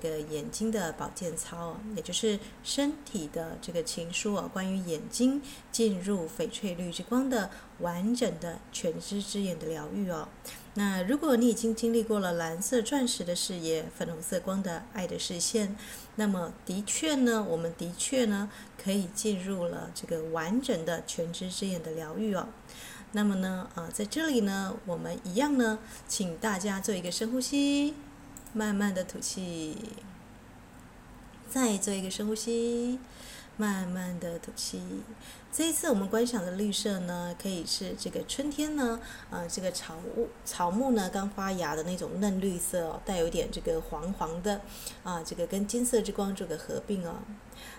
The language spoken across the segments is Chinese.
这个眼睛的保健操，也就是身体的这个情书啊，关于眼睛进入翡翠绿之光的完整的全知之眼的疗愈哦。那如果你已经经历过了蓝色钻石的视野、粉红色光的爱的视线，那么的确呢，我们的确呢，可以进入了这个完整的全知之眼的疗愈哦。那么呢，啊，在这里呢，我们一样呢，请大家做一个深呼吸，慢慢的吐气，再做一个深呼吸，慢慢的吐气。这一次我们观赏的绿色呢，可以是这个春天呢，啊，这个草木草木呢刚发芽的那种嫩绿色，带有点这个黄黄的，啊，这个跟金色之光做个合并哦。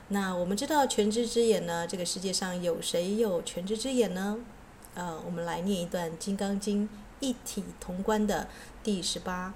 那我们知道全知之眼呢，这个世界上有谁有全知之眼呢？呃，我们来念一段《金刚经》一体同观的第十八。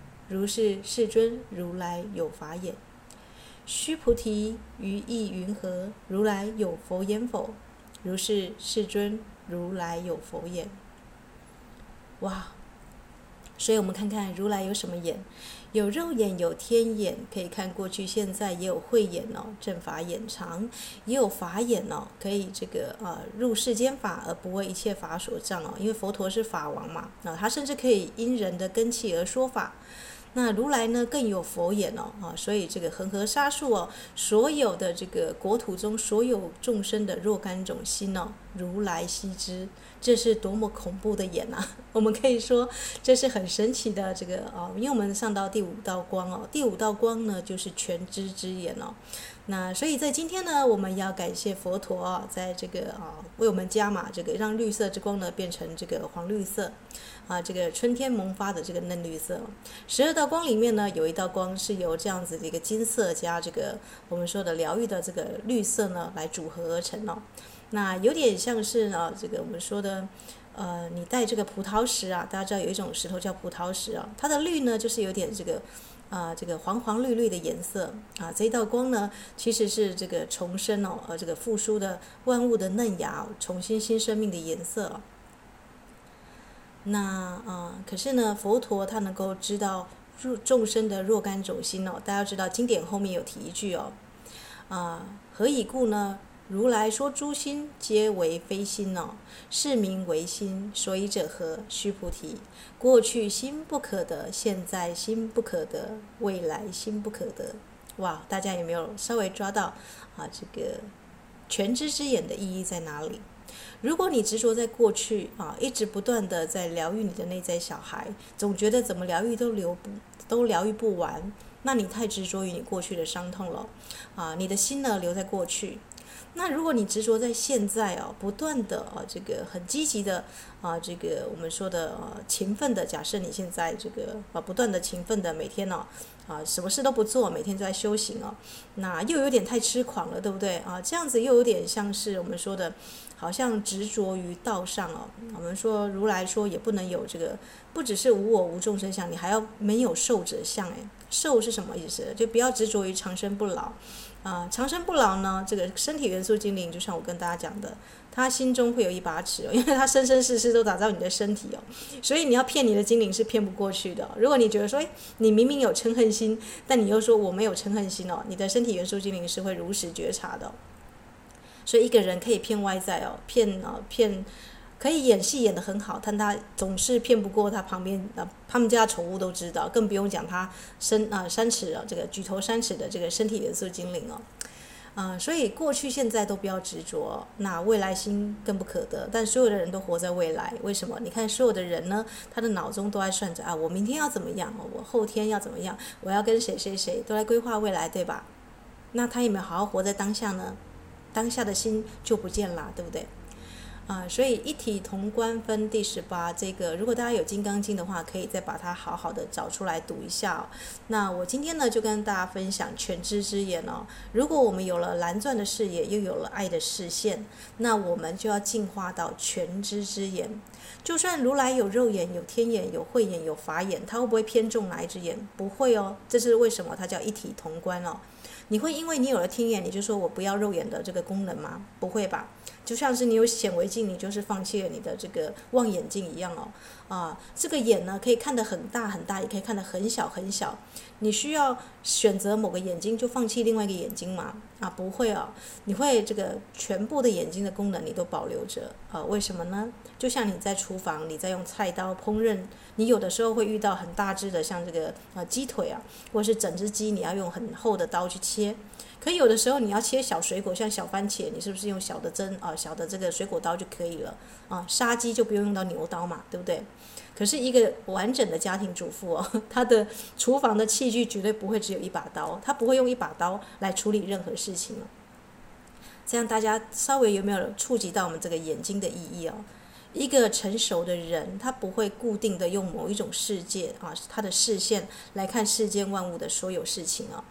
如是，世尊，如来有法眼。须菩提，于意云何？如来有佛眼否？如是，世尊，如来有佛眼。哇！所以我们看看如来有什么眼？有肉眼，有天眼，可以看过去、现在，也有慧眼哦，正法眼藏，也有法眼哦，可以这个呃入世间法而不为一切法所障哦，因为佛陀是法王嘛，那他甚至可以因人的根器而说法。那如来呢，更有佛眼哦，啊，所以这个恒河沙数哦，所有的这个国土中所有众生的若干种心哦，如来悉知，这是多么恐怖的眼呐！我们可以说这是很神奇的这个哦，因为我们上到第五道光哦，第五道光呢就是全知之眼哦。那所以在今天呢，我们要感谢佛陀啊，在这个啊为我们加码这个让绿色之光呢变成这个黄绿色，啊这个春天萌发的这个嫩绿色。十二道光里面呢，有一道光是由这样子的一个金色加这个我们说的疗愈的这个绿色呢来组合而成哦。那有点像是啊这个我们说的呃你带这个葡萄石啊，大家知道有一种石头叫葡萄石啊，它的绿呢就是有点这个。啊，这个黄黄绿绿的颜色啊，这一道光呢，其实是这个重生哦，呃，这个复苏的万物的嫩芽，重新新生命的颜色。那啊，可是呢，佛陀他能够知道入众生的若干种心哦，大家知道经典后面有提一句哦，啊，何以故呢？如来说诸心皆为非心哦，是名为心。所以者何？须菩提，过去心不可得，现在心不可得，未来心不可得。哇，大家有没有稍微抓到啊？这个全知之眼的意义在哪里？如果你执着在过去啊，一直不断的在疗愈你的内在小孩，总觉得怎么疗愈都疗不都疗愈不完，那你太执着于你过去的伤痛了啊！你的心呢，留在过去。那如果你执着在现在哦，不断的啊，这个很积极的啊，这个我们说的啊，勤奋的，假设你现在这个啊，不断的勤奋的，每天呢啊，什么事都不做，每天都在修行哦，那又有点太痴狂了，对不对啊？这样子又有点像是我们说的，好像执着于道上哦。我们说如来说也不能有这个，不只是无我无众生相，你还要没有寿者相诶。寿是什么意思？就不要执着于长生不老。啊，长生不老呢？这个身体元素精灵，就像我跟大家讲的，他心中会有一把尺哦，因为他生生世世都打造你的身体哦，所以你要骗你的精灵是骗不过去的。如果你觉得说，诶，你明明有嗔恨心，但你又说我没有嗔恨心哦，你的身体元素精灵是会如实觉察的。所以一个人可以骗外在哦，骗啊骗。可以演戏演得很好，但他总是骗不过他旁边啊，他们家宠物都知道，更不用讲他身啊三尺啊这个举头三尺的这个身体元素精灵哦，啊，所以过去现在都不要执着，那未来心更不可得。但所有的人都活在未来，为什么？你看所有的人呢，他的脑中都在算着啊，我明天要怎么样？我后天要怎么样？我要跟谁谁谁都来规划未来，对吧？那他有没有好好活在当下呢？当下的心就不见了，对不对？啊，所以一体同观分第十八，这个如果大家有《金刚经》的话，可以再把它好好的找出来读一下哦。那我今天呢，就跟大家分享全知之眼哦。如果我们有了蓝钻的视野，又有了爱的视线，那我们就要进化到全知之眼。就算如来有肉眼、有天眼、有慧眼、有法眼，他会不会偏重哪一只眼？不会哦。这是为什么？它叫一体同观哦。你会因为你有了听眼，你就说我不要肉眼的这个功能吗？不会吧。就像是你有显微镜，你就是放弃了你的这个望远镜一样哦。啊，这个眼呢，可以看得很大很大，也可以看得很小很小。你需要选择某个眼睛，就放弃另外一个眼睛吗？啊，不会哦。你会这个全部的眼睛的功能你都保留着啊？为什么呢？就像你在厨房，你在用菜刀烹饪，你有的时候会遇到很大只的，像这个啊鸡腿啊，或是整只鸡，你要用很厚的刀去切。可有的时候你要切小水果，像小番茄，你是不是用小的针啊，小的这个水果刀就可以了啊？杀鸡就不用用到牛刀嘛，对不对？可是一个完整的家庭主妇哦，她的厨房的器具绝对不会只有一把刀，她不会用一把刀来处理任何事情。这样大家稍微有没有触及到我们这个眼睛的意义哦？一个成熟的人，他不会固定的用某一种世界啊，他的视线来看世间万物的所有事情啊。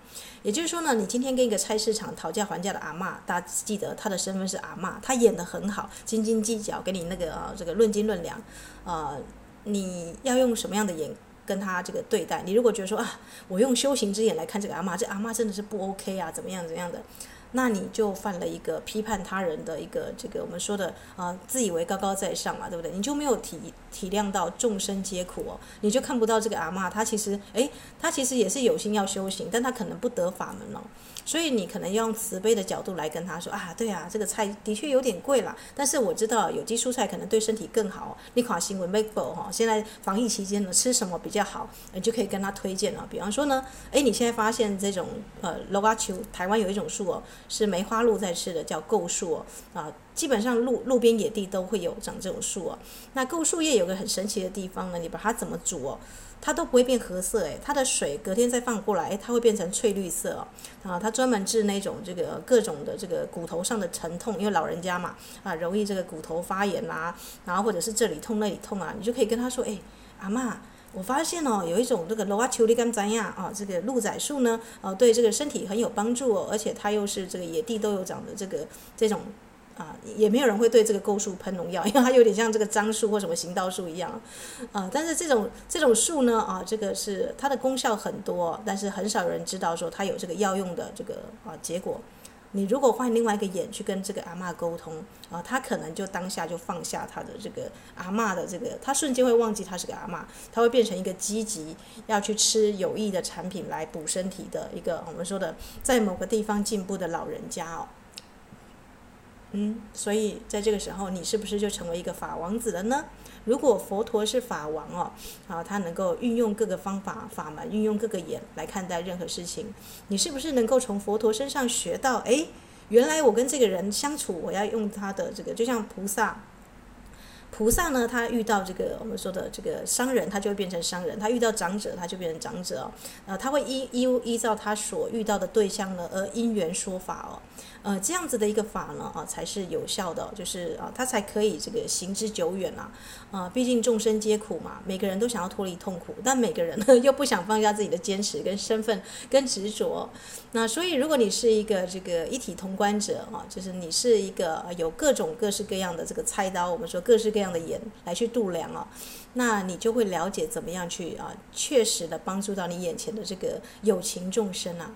也就是说呢，你今天跟一个菜市场讨价还价的阿嬷，大家记得他的身份是阿嬷，他演得很好，斤斤计较，跟你那个啊这个论斤论两，啊，你要用什么样的眼跟他这个对待？你如果觉得说啊，我用修行之眼来看这个阿妈，这阿妈真的是不 OK 啊，怎么样怎么样的？那你就犯了一个批判他人的一个这个我们说的啊、自以为高高在上嘛，对不对？你就没有体体谅到众生皆苦哦，你就看不到这个阿嬷，她其实诶，她其实也是有心要修行，但她可能不得法门哦。所以你可能要用慈悲的角度来跟他说啊，对啊，这个菜的确有点贵啦，但是我知道有机蔬菜可能对身体更好。你看新闻 make 哈，现在防疫期间呢，吃什么比较好，你就可以跟他推荐了。比方说呢，诶，你现在发现这种呃，罗嘎球，台湾有一种树哦，是梅花鹿在吃的，叫构树哦，啊，基本上路路边野地都会有长这种树哦。那构树叶有个很神奇的地方呢，你把它怎么煮哦？它都不会变褐色，诶，它的水隔天再放过来，诶，它会变成翠绿色哦。啊，它专门治那种这个各种的这个骨头上的疼痛，因为老人家嘛，啊，容易这个骨头发炎啦，然后或者是这里痛那里痛啊，你就可以跟他说，诶，阿嬷，我发现哦，有一种这个罗瓦丘利甘怎样啊，这个鹿仔树呢，啊，对这个身体很有帮助哦，而且它又是这个野地都有长的这个这种。啊，也没有人会对这个构树喷农药，因为它有点像这个樟树或什么行道树一样，啊，但是这种这种树呢，啊，这个是它的功效很多，但是很少人知道说它有这个药用的这个啊结果。你如果换另外一个眼去跟这个阿嬷沟通，啊，他可能就当下就放下他的这个阿嬷的这个，他瞬间会忘记他是个阿嬷，他会变成一个积极要去吃有益的产品来补身体的一个我们说的在某个地方进步的老人家哦。嗯，所以在这个时候，你是不是就成为一个法王子了呢？如果佛陀是法王哦，啊，他能够运用各个方法法门，运用各个眼来看待任何事情，你是不是能够从佛陀身上学到？哎，原来我跟这个人相处，我要用他的这个，就像菩萨。菩萨呢，他遇到这个我们说的这个商人，他就会变成商人；他遇到长者，他就变成长者哦。呃，他会依依依照他所遇到的对象呢，而因缘说法哦。呃，这样子的一个法呢，啊，才是有效的，就是啊，他才可以这个行之久远啊。啊，毕竟众生皆苦嘛，每个人都想要脱离痛苦，但每个人呢又不想放下自己的坚持跟身份跟执着。那所以，如果你是一个这个一体通关者啊，就是你是一个有各种各式各样的这个菜刀，我们说各式各样的眼来去度量啊，那你就会了解怎么样去啊，确实的帮助到你眼前的这个有情众生啊。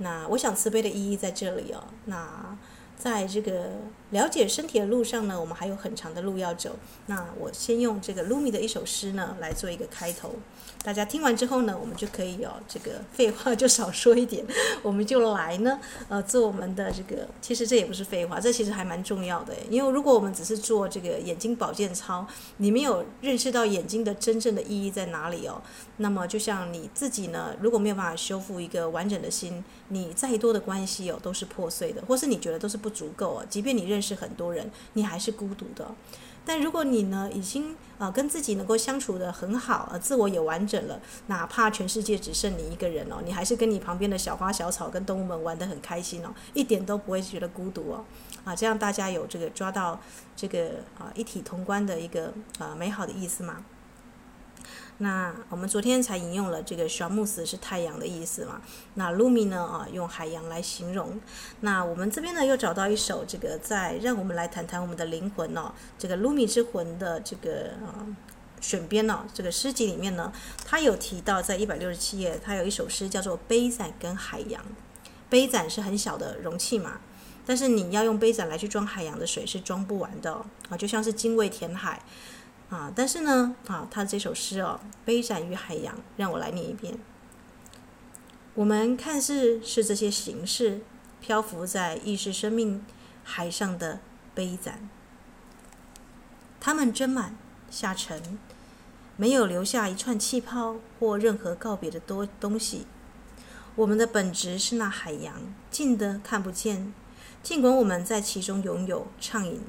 那我想慈悲的意义在这里哦。那。在这个了解身体的路上呢，我们还有很长的路要走。那我先用这个卢米的一首诗呢来做一个开头。大家听完之后呢，我们就可以有、哦、这个废话就少说一点，我们就来呢，呃，做我们的这个。其实这也不是废话，这其实还蛮重要的。因为如果我们只是做这个眼睛保健操，你没有认识到眼睛的真正的意义在哪里哦，那么就像你自己呢，如果没有办法修复一个完整的心，你再多的关系哦都是破碎的，或是你觉得都是不。足够啊！即便你认识很多人，你还是孤独的。但如果你呢已经啊、跟自己能够相处得很好，呃，自我也完整了，哪怕全世界只剩你一个人哦，你还是跟你旁边的小花小草跟动物们玩得很开心哦，一点都不会觉得孤独哦。啊，这样大家有这个抓到这个啊一体同观的一个啊美好的意思吗？那我们昨天才引用了这个小木斯是太阳的意思嘛？那卢米呢啊用海洋来形容。那我们这边呢又找到一首这个在让我们来谈谈我们的灵魂哦，这个卢米之魂的这个啊选编哦，这个诗集里面呢，他有提到在一百六十七页，他有一首诗叫做杯盏跟海洋。杯盏是很小的容器嘛。但是你要用杯盏来去装海洋的水是装不完的，啊，就像是精卫填海啊。但是呢，啊，他这首诗哦，《杯盏与海洋》，让我来念一遍。我们看似是这些形式漂浮在意识生命海上的杯盏，它们斟满下沉，没有留下一串气泡或任何告别的多东西。我们的本质是那海洋，近的看不见。尽管我们在其中拥有畅饮，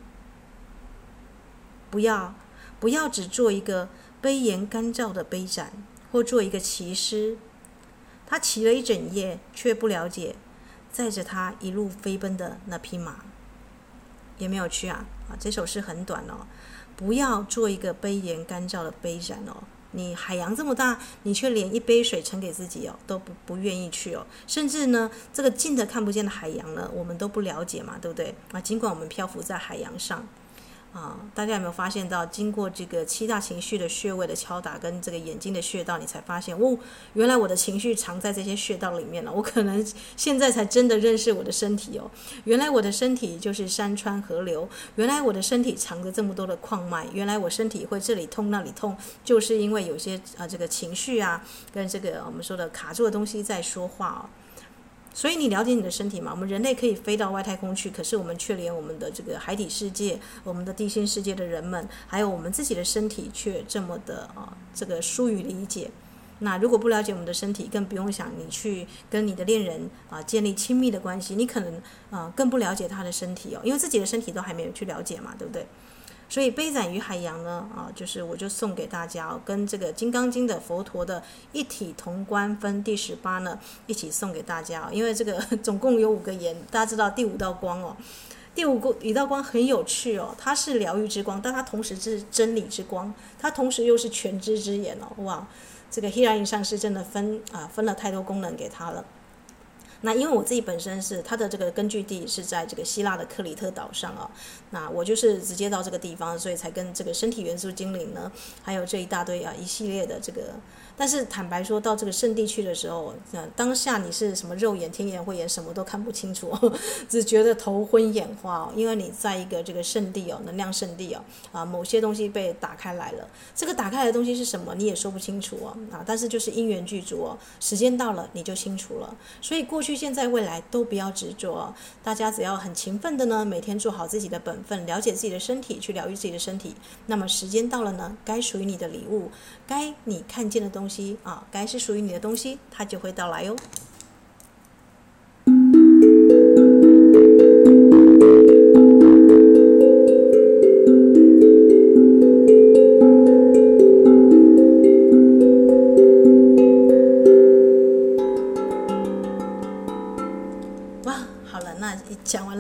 不要不要只做一个杯沿干燥的杯盏，或做一个骑师，他骑了一整夜，却不了解载着他一路飞奔的那匹马。有没有去啊？啊，这首诗很短哦。不要做一个杯沿干燥的杯盏哦。你海洋这么大，你却连一杯水盛给自己哦，都不不愿意去哦。甚至呢，这个近的看不见的海洋呢，我们都不了解嘛，对不对？啊，尽管我们漂浮在海洋上。啊，大家有没有发现到，经过这个七大情绪的穴位的敲打，跟这个眼睛的穴道，你才发现，哦，原来我的情绪藏在这些穴道里面了。我可能现在才真的认识我的身体哦。原来我的身体就是山川河流，原来我的身体藏着这么多的矿脉，原来我身体会这里痛那里痛，就是因为有些啊这个情绪啊，跟这个我们说的卡住的东西在说话哦。所以你了解你的身体吗？我们人类可以飞到外太空去，可是我们却连我们的这个海底世界、我们的地心世界的人们，还有我们自己的身体，却这么的啊，这个疏于理解。那如果不了解我们的身体，更不用想你去跟你的恋人啊建立亲密的关系，你可能啊更不了解他的身体哦，因为自己的身体都还没有去了解嘛，对不对？所以杯盏与海洋呢，啊，就是我就送给大家，跟这个《金刚经》的佛陀的一体同观分第十八呢，一起送给大家。因为这个 总共有五个眼，大家知道第五道光哦，第五个一道光很有趣哦，它是疗愈之光，但它同时是真理之光，它同时又是全知之眼哦，哇，这个希拉隐上师真的分啊分了太多功能给他了。那因为我自己本身是它的这个根据地是在这个希腊的克里特岛上啊，那我就是直接到这个地方，所以才跟这个身体元素精灵呢，还有这一大堆啊一系列的这个。但是坦白说，到这个圣地去的时候，那当下你是什么肉眼、天眼、慧眼，什么都看不清楚，只觉得头昏眼花哦。因为你在一个这个圣地哦，能量圣地哦，啊，某些东西被打开来了。这个打开来的东西是什么，你也说不清楚哦。啊，但是就是因缘具足哦，时间到了你就清楚了。所以过去、现在、未来都不要执着。大家只要很勤奋的呢，每天做好自己的本分，了解自己的身体，去疗愈自己的身体。那么时间到了呢，该属于你的礼物，该你看见的东西。西啊，该是属于你的东西，它就会到来哟。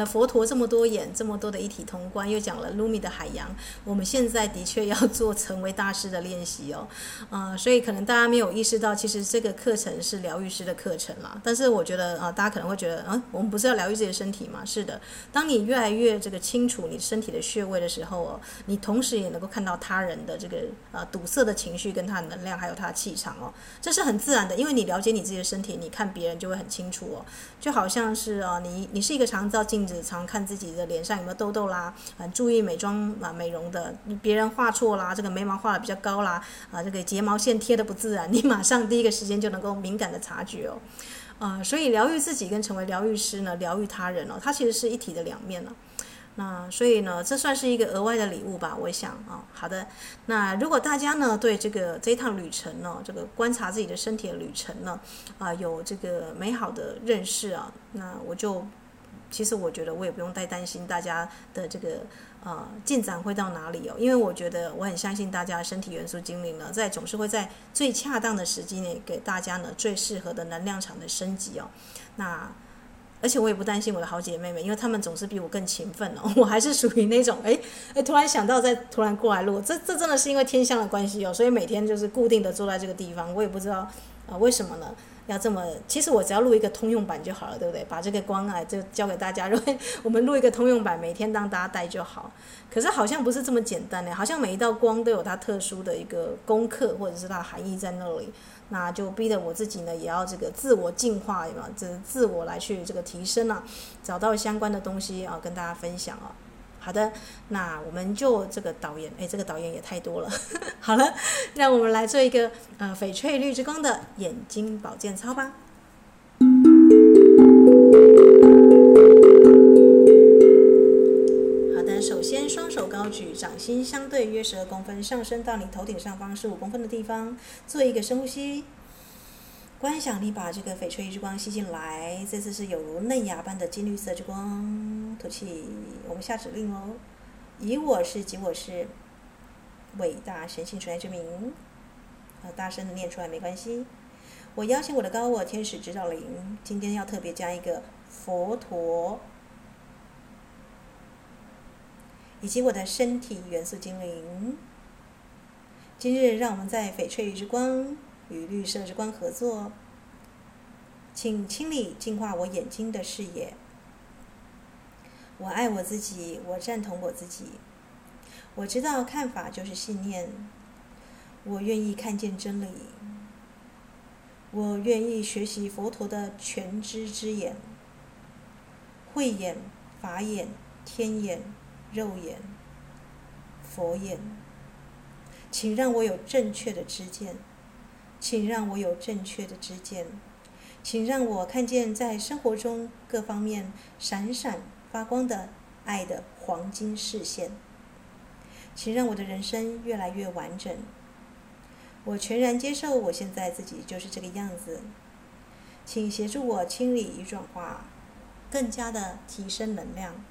佛陀这么多眼，这么多的一体同观，又讲了卢米的海洋。我们现在的确要做成为大师的练习哦，啊、所以可能大家没有意识到，其实这个课程是疗愈师的课程啦。但是我觉得啊、大家可能会觉得，嗯，我们不是要疗愈自己的身体吗？是的，当你越来越这个清楚你身体的穴位的时候哦，你同时也能够看到他人的这个呃堵塞的情绪跟他的能量，还有他的气场哦，这是很自然的，因为你了解你自己的身体，你看别人就会很清楚哦，就好像是啊，你你是一个长照。镜常看自己的脸上有没有痘痘啦，很注意美妆啊美容的，别人画错啦，这个眉毛画的比较高啦，啊这个睫毛线贴的不自然，你马上第一个时间就能够敏感的察觉哦，啊，所以疗愈自己跟成为疗愈师呢，疗愈他人哦，它其实是一体的两面了。那所以呢，这算是一个额外的礼物吧，我想啊。好的，那如果大家呢对这个这一趟旅程呢，这个观察自己的身体的旅程呢，啊有这个美好的认识啊，那我就。其实我觉得我也不用太担心大家的这个呃进展会到哪里哦，因为我觉得我很相信大家身体元素精灵呢，在总是会在最恰当的时机内给大家呢最适合的能量场的升级哦。那而且我也不担心我的好姐妹们，因为她们总是比我更勤奋哦。我还是属于那种 哎哎，突然想到再突然过来录，这这真的是因为天象的关系哦，所以每天就是固定的坐在这个地方，我也不知道啊、为什么呢？要这么，其实我只要录一个通用版就好了，对不对？把这个光啊就交给大家，如果我们录一个通用版，每天当大家带就好。可是好像不是这么简单的，好像每一道光都有它特殊的一个功课或者是它的含义在那里。那就逼得我自己呢，也要这个自我进化嘛，这自我来去这个提升啊，找到相关的东西啊，跟大家分享啊。好的，那我们就这个导演，哎，这个导演也太多了。好了，让我们来做一个呃翡翠绿之光的眼睛保健操吧。好的，首先双手高举，掌心相对约十二公分，上升到你头顶上方十五公分的地方，做一个深呼吸。观想你把这个翡翠之光吸进来，这次是有如嫩芽般的金绿色之光。吐气，我们下指令哦。以我是及我是伟大神性存在之名，啊，大声的念出来没关系。我邀请我的高我天使指导灵，今天要特别加一个佛陀，以及我的身体元素精灵。今日让我们在翡翠之光。与绿色之光合作，请清理净化我眼睛的视野。我爱我自己，我赞同我自己。我知道看法就是信念。我愿意看见真理。我愿意学习佛陀的全知之眼、慧眼、法眼、天眼、肉眼、佛眼。请让我有正确的知见。请让我有正确的知见，请让我看见在生活中各方面闪闪发光的爱的黄金视线。请让我的人生越来越完整。我全然接受我现在自己就是这个样子。请协助我清理与转化，更加的提升能量。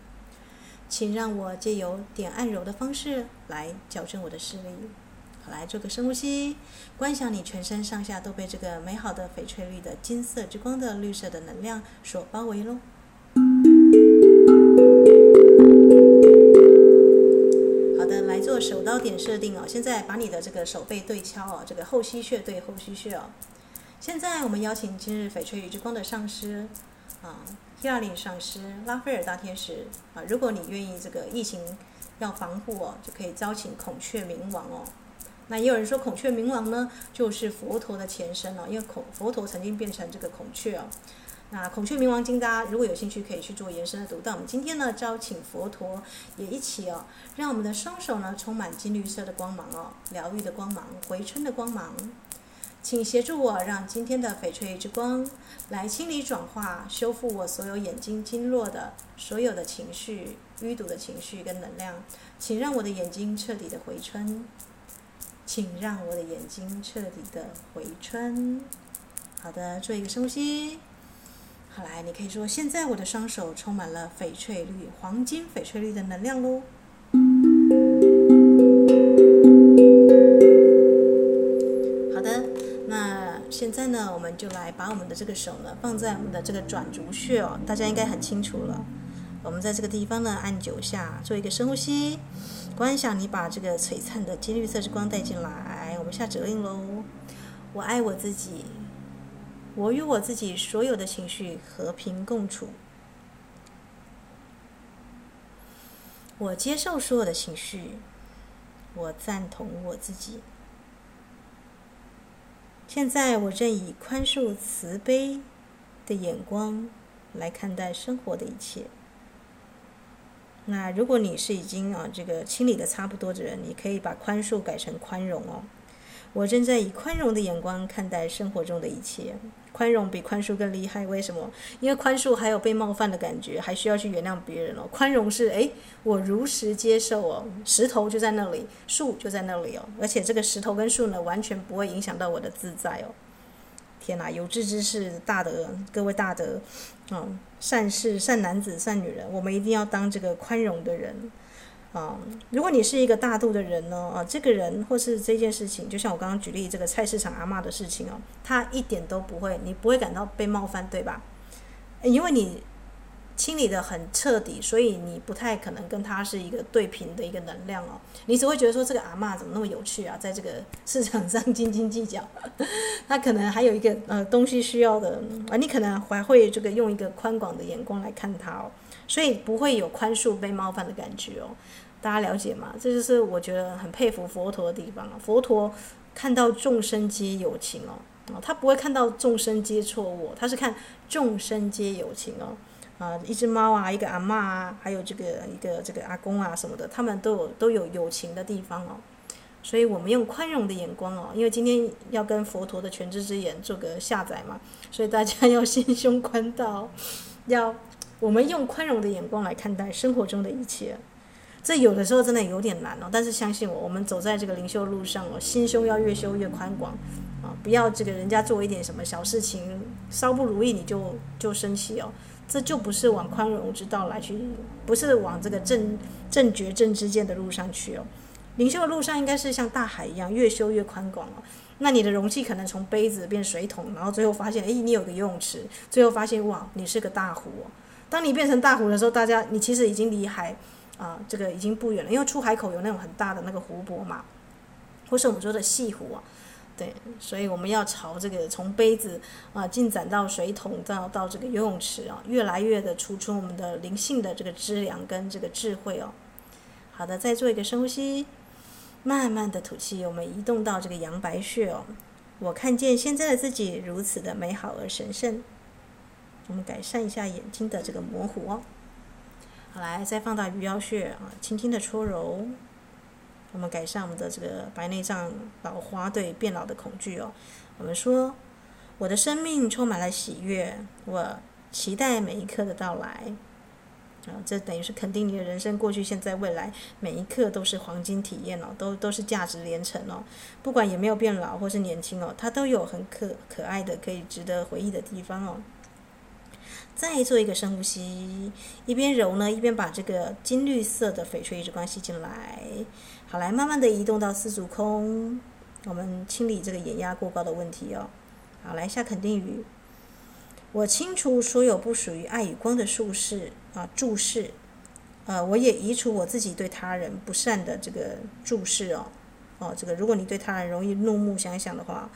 请让我借由点按揉的方式来矫正我的视力。好，来做个深呼吸，观想你全身上下都被这个美好的翡翠绿的金色之光的绿色的能量所包围喽。好的，来做手刀点设定哦。现在把你的这个手背对敲哦，这个后溪穴对后溪穴哦。现在我们邀请今日翡翠绿之光的上师啊，希拉里上师、拉斐尔大天使啊，如果你愿意这个疫情要防护哦，就可以招请孔雀冥王哦。那也有人说孔雀明王呢，就是佛陀的前身哦，因为孔佛陀曾经变成这个孔雀哦。那孔雀明王经，大家如果有兴趣，可以去做延伸的读。但我们今天呢，招请佛陀也一起哦，让我们的双手呢充满金绿色的光芒哦，疗愈的光芒，回春的光芒。请协助我，让今天的翡翠之光来清理、转化、修复我所有眼睛经络的所有的情绪、淤堵的情绪跟能量。请让我的眼睛彻底的回春。请让我的眼睛彻底的回春。好的，做一个深呼吸。好来，你可以说，现在我的双手充满了翡翠绿、黄金翡翠绿的能量喽。好的，那现在呢，我们就来把我们的这个手呢放在我们的这个转足穴哦，大家应该很清楚了。我们在这个地方呢按九下，做一个深呼吸。观想你把这个璀璨的金绿色之光带进来，我们下指令喽。我爱我自己，我与我自己所有的情绪和平共处。我接受所有的情绪，我赞同我自己。现在我正以宽恕、慈悲的眼光来看待生活的一切。那如果你是已经啊这个清理的差不多的人，你可以把宽恕改成宽容哦。我正在以宽容的眼光看待生活中的一切，宽容比宽恕更厉害。为什么？因为宽恕还有被冒犯的感觉，还需要去原谅别人哦。宽容是诶，我如实接受哦，石头就在那里，树就在那里哦，而且这个石头跟树呢，完全不会影响到我的自在哦。天呐，有志之士大德，各位大德，啊、嗯，善事、善男子、善女人，我们一定要当这个宽容的人。啊，如果你是一个大度的人呢，啊，这个人或是这件事情，就像我刚刚举例这个菜市场阿嬷的事情哦，他一点都不会，你不会感到被冒犯，对吧？因为你清理得很彻底，所以你不太可能跟他是一个对频的一个能量哦，你只会觉得说这个阿嬷怎么那么有趣啊，在这个市场上斤斤计较，他可能还有一个呃东西需要的啊，你可能还会这个用一个宽广的眼光来看他哦。所以不会有宽恕被冒犯的感觉哦，大家了解吗？这就是我觉得很佩服佛陀的地方啊。佛陀看到众生皆有情哦，他不会看到众生皆错误，他是看众生皆有情哦。啊，一只猫啊，一个阿嬷啊，还有这个一个这个阿公啊什么的，他们都有都有友情的地方哦。所以我们用宽容的眼光哦，因为今天要跟佛陀的全知之眼做个下载嘛，所以大家要心胸宽大哦，要。我们用宽容的眼光来看待生活中的一切，这有的时候真的有点难哦。但是相信我，我们走在这个灵修路上哦，心胸要越修越宽广啊！不要这个人家做一点什么小事情稍不如意你就就生气哦，这就不是往宽容之道来去，不是往这个正正觉正之见的路上去哦。灵修的路上应该是像大海一样，越修越宽广哦。那你的容器可能从杯子变水桶，然后最后发现，哎，你有个游泳池，最后发现哇，你是个大湖哦。当你变成大湖的时候，大家你其实已经离海啊、这个已经不远了，因为出海口有那种很大的那个湖泊嘛，或是我们说的细湖啊，对，所以我们要朝这个从杯子啊进展到水桶，到到这个游泳池啊，越来越的储存我们的灵性的这个资粮跟这个智慧哦。好的，再做一个深呼吸，慢慢的吐气，我们移动到这个阳白穴哦。我看见现在的自己如此的美好而神圣。我们改善一下眼睛的这个模糊哦。好，来再放到鱼腰穴啊，轻轻的搓揉。我们改善我们的这个白内障老花对变老的恐惧哦。我们说，我的生命充满了喜悦，我期待每一刻的到来。啊，这等于是肯定你的人生过去、现在、未来每一刻都是黄金体验哦，都都是价值连城哦。不管有没有变老或是年轻哦，它都有很可可爱的、可以值得回忆的地方哦。再做一个深呼吸，一边揉呢，一边把这个金绿色的翡翠一直关吸进来。好，来慢慢的移动到四足空，我们清理这个眼压过高的问题哦。好，来下肯定语。我清除所有不属于爱与光的术士啊注视，呃，我也移除我自己对他人不善的这个注视哦。哦，这个如果你对他人容易怒目相向的话，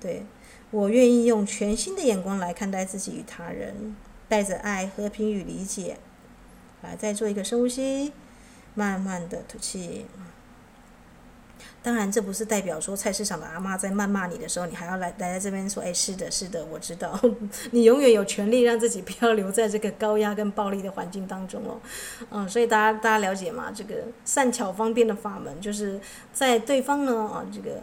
对，我愿意用全新的眼光来看待自己与他人。带着爱、和平与理解，来再做一个深呼吸，慢慢的吐气。当然，这不是代表说菜市场的阿妈在谩骂你的时候，你还要来来在这边说：“哎，是的，是的，我知道。”你永远有权利让自己不要留在这个高压跟暴力的环境当中哦。嗯，所以大家大家了解吗？这个善巧方便的法门，就是在对方呢啊，这个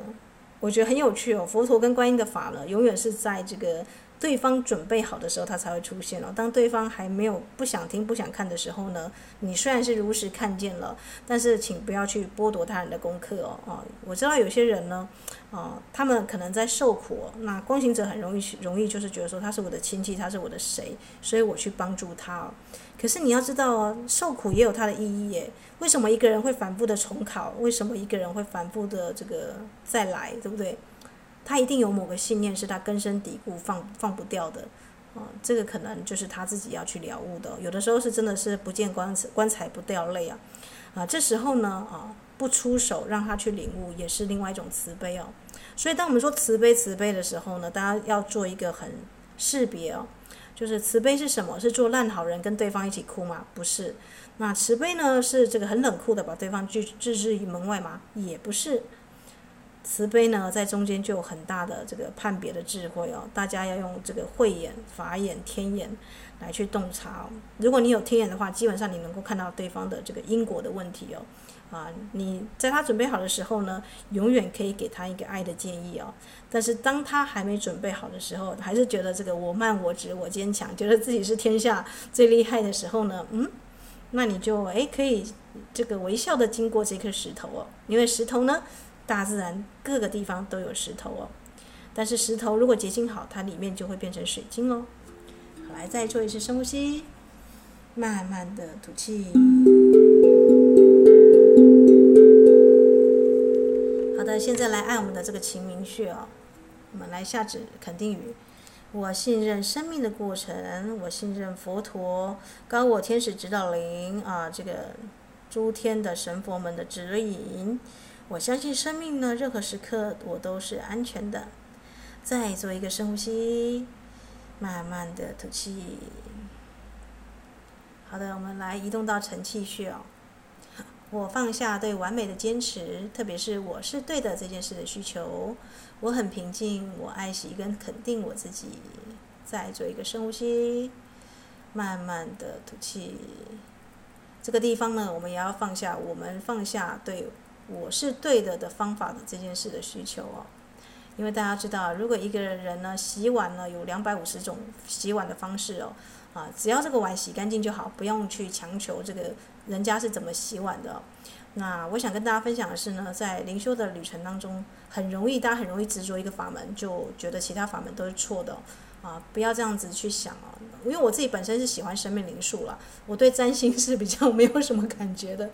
我觉得很有趣哦。佛陀跟观音的法呢，永远是在这个。对方准备好的时候，他才会出现哦。当对方还没有不想听、不想看的时候呢，你虽然是如实看见了，但是请不要去剥夺他人的功课哦。哦，我知道有些人呢，哦，他们可能在受苦。那光行者很容易容易就是觉得说他是我的亲戚，他是我的谁，所以我去帮助他哦。可是你要知道哦，受苦也有它的意义耶。为什么一个人会反复的重考？为什么一个人会反复的这个再来？对不对？他一定有某个信念是他根深蒂固放放不掉的，啊，这个可能就是他自己要去了悟的。有的时候是真的是不见棺棺材不掉泪啊，啊，这时候呢，啊，不出手让他去领悟，也是另外一种慈悲哦。所以当我们说慈悲慈悲的时候呢，大家要做一个很识别哦，就是慈悲是什么？是做烂好人跟对方一起哭吗？不是。那慈悲呢，是这个很冷酷的把对方拒置之于门外吗？也不是。慈悲呢，在中间就有很大的这个判别的智慧哦。大家要用这个慧眼、法眼、天眼来去洞察哦。如果你有天眼的话，基本上你能够看到对方的这个因果的问题哦。啊，你在他准备好的时候呢，永远可以给他一个爱的建议哦。但是当他还没准备好的时候，还是觉得这个我慢、我执、我坚强，觉得自己是天下最厉害的时候呢，嗯，那你就诶可以这个微笑的经过这颗石头哦，因为石头呢。大自然各个地方都有石头哦，但是石头如果结晶好，它里面就会变成水晶哦。好，来再做一次深呼吸，慢慢的吐气。好的，现在来按我们的这个晴明穴哦，我们来下指肯定语。我信任生命的过程，我信任佛陀、高我、天使指导灵啊，这个诸天的神佛们的指引。我相信生命呢，任何时刻我都是安全的。再做一个深呼吸，慢慢的吐气。好的，我们来移动到承泣穴哦。我放下对完美的坚持，特别是我是对的这件事的需求。我很平静，我爱惜跟肯定我自己。再做一个深呼吸，慢慢的吐气。这个地方呢，我们也要放下，我们放下对我是对的的方法的这件事的需求哦。因为大家知道，如果一个人呢洗碗呢有两百五十种洗碗的方式哦，啊，只要这个碗洗干净就好，不用去强求这个。人家是怎么洗碗的？那我想跟大家分享的是呢，在灵修的旅程当中，很容易大家很容易执着一个法门，就觉得其他法门都是错的。啊，不要这样子去想哦，因为我自己本身是喜欢生命灵数了，我对占星是比较没有什么感觉的。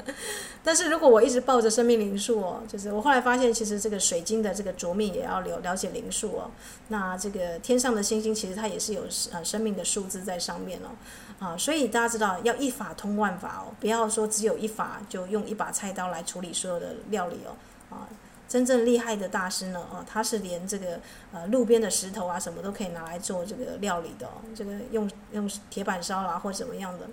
但是如果我一直抱着生命灵数哦，就是我后来发现，其实这个水晶的这个着命也要了了解灵数哦。那这个天上的星星其实它也是有呃生命的数字在上面哦。啊，所以大家知道要一法通万法哦，不要说只有一法就用一把菜刀来处理所有的料理哦。啊。真正厉害的大师呢，哦，他是连这个呃路边的石头啊什么都可以拿来做这个料理的哦，这个用用铁板烧啦或怎么样的。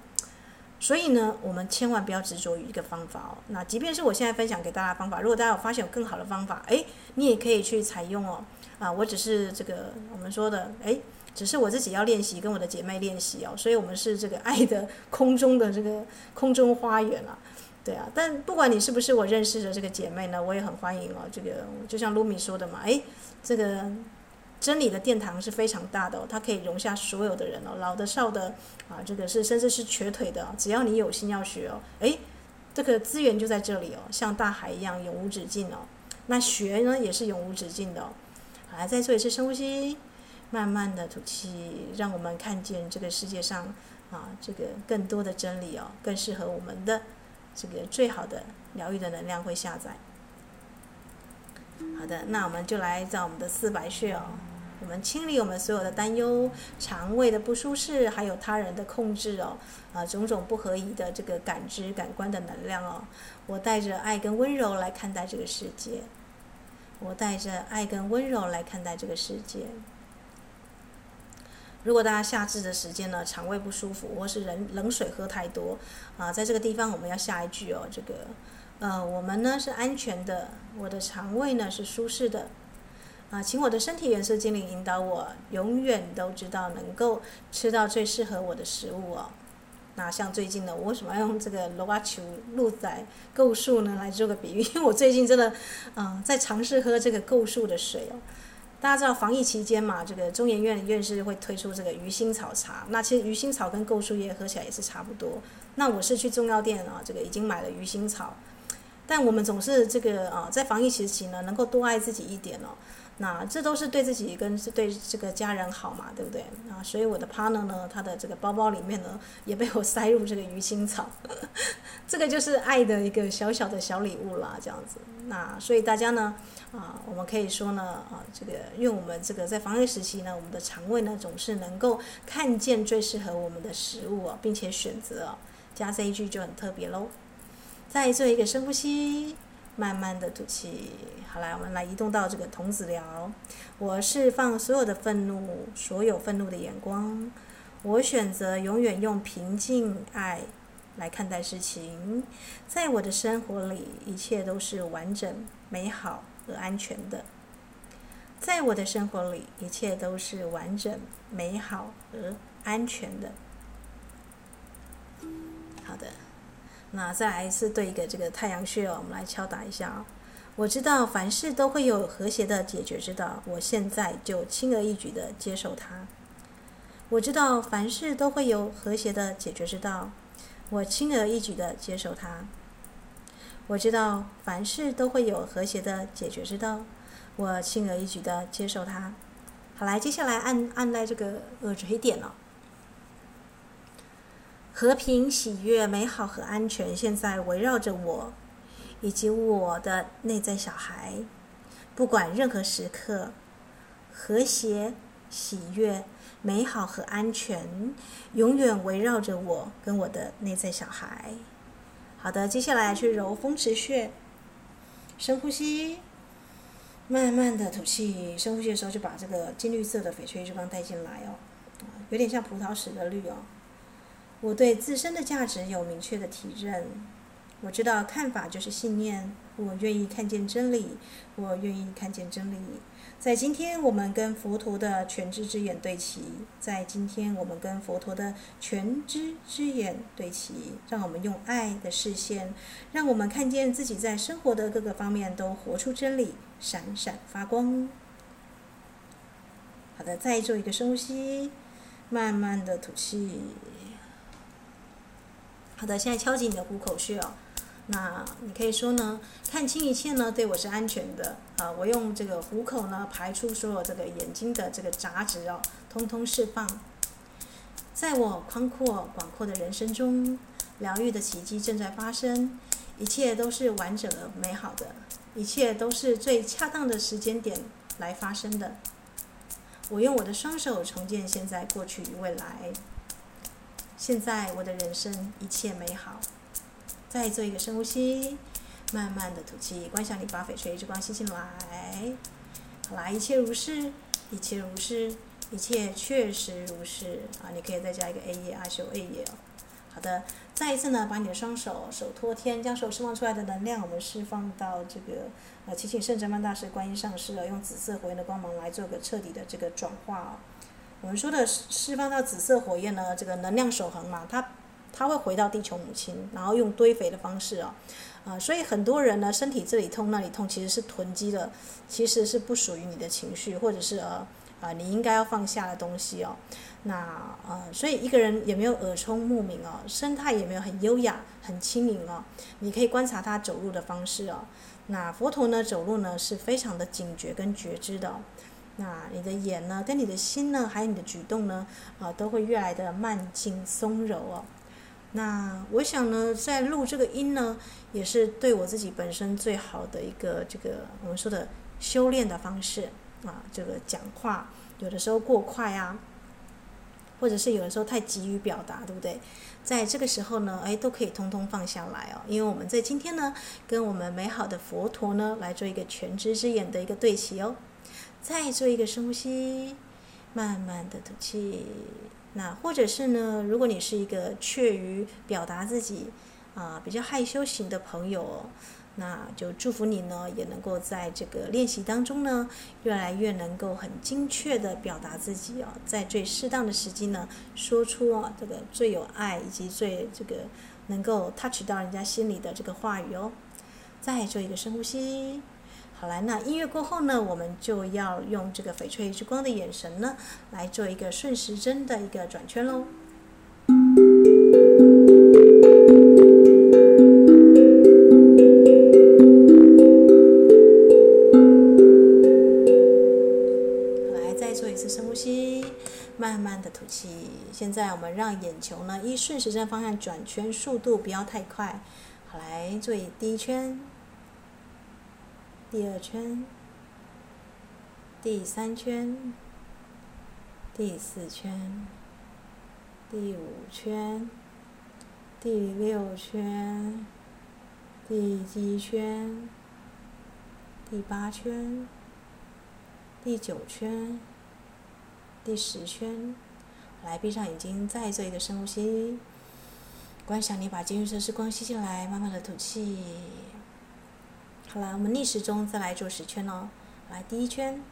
所以呢，我们千万不要执着于一个方法哦。那即便是我现在分享给大家的方法，如果大家有发现有更好的方法，诶，你也可以去采用哦。啊，我只是这个我们说的，诶，只是我自己要练习，跟我的姐妹练习哦。所以我们是这个爱的空中的这个空中花园啊。对啊，但不管你是不是我认识的这个姐妹呢，我也很欢迎哦。这个就像卢米说的嘛，诶，这个真理的殿堂是非常大的哦，它可以容下所有的人哦，老的少的啊，这个是甚至是瘸腿的，只要你有心要学哦，诶，这个资源就在这里哦，像大海一样永无止境哦。那学呢也是永无止境的哦。好，来再做一次深呼吸，慢慢的吐气，让我们看见这个世界上啊，这个更多的真理哦，更适合我们的。这个最好的疗愈的能量会下载。好的，那我们就来找我们的四白穴哦，我们清理我们所有的担忧、肠胃的不舒适，还有他人的控制哦，啊，种种不合宜的这个感知、感官的能量哦。我带着爱跟温柔来看待这个世界，我带着爱跟温柔来看待这个世界。如果大家夏至的时间呢，肠胃不舒服，或是冷冷水喝太多，啊，在这个地方我们要下一句哦，这个，呃，我们呢是安全的，我的肠胃呢是舒适的，啊，请我的身体元素精灵引导我，永远都知道能够吃到最适合我的食物哦。那像最近呢，我为什么要用这个罗巴球鹿仔构树呢来做个比喻？因为我最近真的，嗯，在尝试喝这个构树的水哦。大家知道防疫期间嘛，这个中研院院士会推出这个鱼腥草茶。那其实鱼腥草跟构树叶喝起来也是差不多。那我是去中药店啊，这个已经买了鱼腥草。但我们总是这个啊，在防疫时期呢，能够多爱自己一点哦。那这都是对自己跟对这个家人好嘛，对不对？啊，所以我的 partner 呢，他的这个包包里面呢，也被我塞入这个鱼腥草，这个就是爱的一个小小的小礼物啦，这样子。那所以大家呢，啊，我们可以说呢，啊，这个用我们这个在防疫时期呢，我们的肠胃呢，总是能够看见最适合我们的食物哦，并且选择哦，加这一句就很特别喽。再做一个深呼吸。慢慢的吐气，好来，我们来移动到这个童子疗。我释放所有的愤怒，所有愤怒的眼光。我选择永远用平静爱来看待事情。在我的生活里，一切都是完整、美好和安全的。在我的生活里，一切都是完整、美好和安全的。好的。那再来一次对一个这个太阳穴哦，我们来敲打一下啊。我知道凡事都会有和谐的解决之道，我现在就轻而易举的接受它。我知道凡事都会有和谐的解决之道，我轻而易举的接受它。我知道凡事都会有和谐的解决之道，我轻而易举的接受它。好，来，接下来按按在这个耳垂点了。和平、喜悦、美好和安全，现在围绕着我，以及我的内在小孩。不管任何时刻，和谐、喜悦、美好和安全，永远围绕着我跟我的内在小孩。好的，接下来去揉风池穴，深呼吸，慢慢的吐气。深呼吸的时候，就把这个金绿色的翡翠之光带进来哦，有点像葡萄石的绿哦。我对自身的价值有明确的体认，我知道看法就是信念。我愿意看见真理，我愿意看见真理。在今天，我们跟佛陀的全知之眼对齐；在今天，我们跟佛陀的全知之眼对齐。让我们用爱的视线，让我们看见自己在生活的各个方面都活出真理，闪闪发光。好的，再做一个深呼吸，慢慢的吐气。好的，现在敲击你的虎口穴哦。那你可以说呢，看清一切呢，对我是安全的啊！我用这个虎口呢，排出所有这个眼睛的这个杂质哦，通通释放。在我宽阔广阔的人生中，疗愈的奇迹正在发生，一切都是完整而美好的，一切都是最恰当的时间点来发生的。我用我的双手重建现在、过去与未来。现在我的人生一切美好。再做一个深呼吸，慢慢的吐气。观想你把翡翠之光吸进来，好啦，一切如是，一切如是，一切确实如是啊！你可以再加一个 A 耶阿修 A 耶哦。好的，再一次呢，把你的双手手托天，将手释放出来的能量，我们释放到这个呃，祈请圣哲曼大师观音上师啊，用紫色火焰的光芒来做个彻底的这个转化哦。我们说的释放到紫色火焰呢，这个能量守恒嘛，它。它会回到地球母亲，然后用堆肥的方式哦，啊，所以很多人呢，身体这里痛那里痛，其实是囤积的，其实是不属于你的情绪，或者是呃啊你应该要放下的东西哦。那呃，所以一个人也没有耳聪目明哦，生态也没有很优雅、很轻盈哦。你可以观察他走路的方式哦。那佛陀呢，走路呢是非常的警觉跟觉知的。那你的眼呢，跟你的心呢，还有你的举动呢，啊，都会越来的慢静松柔哦。那我想呢，在录这个音呢，也是对我自己本身最好的一个这个我们说的修炼的方式啊。这个讲话有的时候过快啊，或者是有的时候太急于表达，对不对？在这个时候呢，哎，都可以通通放下来哦。因为我们在今天呢，跟我们美好的佛陀呢，来做一个全知之眼的一个对齐哦。再做一个深呼吸，慢慢的吐气。那或者是呢，如果你是一个怯于表达自己啊，比较害羞型的朋友，哦那就祝福你呢，也能够在这个练习当中呢，越来越能够很精确的表达自己哦，在最适当的时机呢，说出哦这个最有爱以及最这个能够 touch 到人家心里的这个话语哦。再做一个深呼吸。好来，那音乐过后呢，我们就要用这个翡翠之光的眼神呢，来做一个顺时针的一个转圈喽。现在我们让眼球呢，依顺时针方向转圈，速度不要太快。好来，做第一圈。第二圈，第三圈，第四圈，第五圈，第六圈，第七圈，第八圈，第九圈，第十圈。来，闭上眼睛，再做一个深呼吸，观想你把金绿色之光吸进来，慢慢的吐气。好了，我们逆时钟再来做十圈哦。来，第一圈，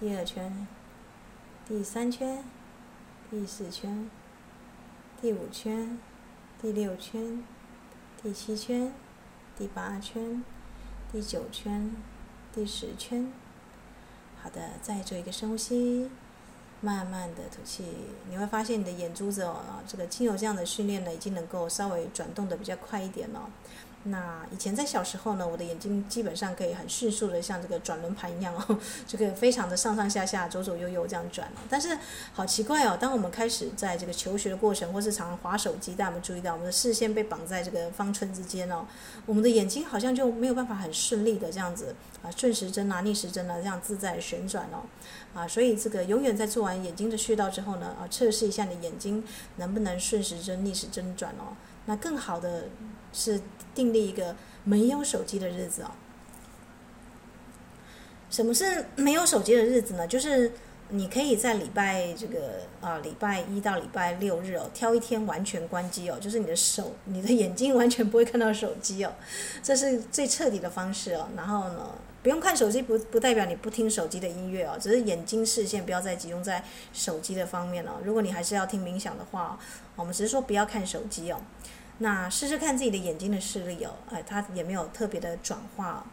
第二圈，第三圈，第四圈，第五圈，第六圈，第七圈，第八圈，第九圈，第十圈。好的，再做一个深呼吸，慢慢的吐气。你会发现你的眼珠子哦，这个经由这样的训练呢，已经能够稍微转动的比较快一点了。那以前在小时候呢，我的眼睛基本上可以很迅速的像这个转轮盘一样哦，这个非常的上上下下、左左右右这样转。但是好奇怪哦，当我们开始在这个求学的过程，或是常常滑手机，大家有没有注意到我们的视线被绑在这个方寸之间哦，我们的眼睛好像就没有办法很顺利的这样子啊，顺时针啊、逆时针啊这样自在旋转哦，啊，所以这个永远在做完眼睛的穴道之后呢，啊，测试一下你眼睛能不能顺时针、逆时针转哦。那更好的是订立一个没有手机的日子哦。什么是没有手机的日子呢？就是你可以在礼拜这个啊礼拜一到礼拜六日哦，挑一天完全关机哦，就是你的手、你的眼睛完全不会看到手机哦，这是最彻底的方式哦。然后呢，不用看手机不不代表你不听手机的音乐哦，只是眼睛视线不要再集中在手机的方面哦。如果你还是要听冥想的话，我们只是说不要看手机哦。那试试看自己的眼睛的视力哦，哎，它也没有特别的转化，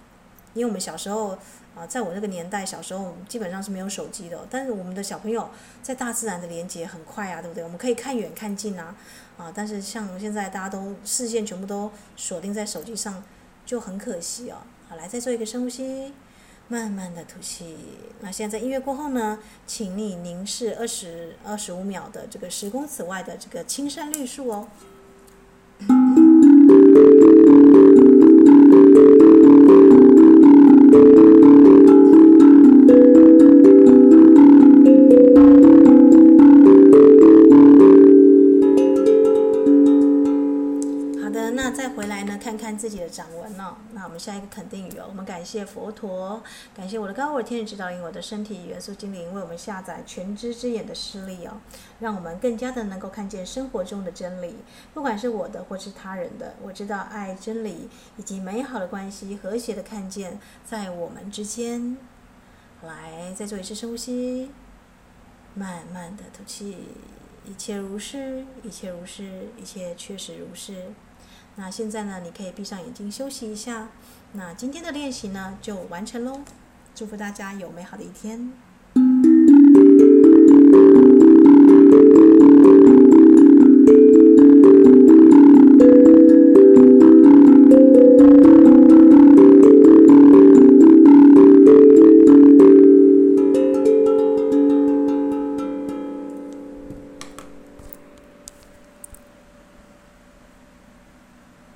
因为我们小时候啊，在我那个年代，小时候基本上是没有手机的，但是我们的小朋友在大自然的连接很快啊，对不对？我们可以看远看近啊，啊，但是像现在大家都视线全部都锁定在手机上，就很可惜哦。好，来再做一个深呼吸，慢慢的吐气。那现在在音乐过后呢，请你凝视二十二十五秒的这个十公尺外的这个青山绿树哦。下一个肯定语哦，我们感谢佛陀，感谢我的高我天使指导灵，我的身体元素精灵为我们下载全知之眼的视力哦。让我们更加的能够看见生活中的真理，不管是我的或是他人的，我知道爱、真理以及美好的关系，和谐的看见在我们之间。来，再做一次深呼吸，慢慢的吐气，一切如是，一切如是，一切确实如是。那现在呢，你可以闭上眼睛休息一下。那今天的练习呢，就完成喽。祝福大家有美好的一天。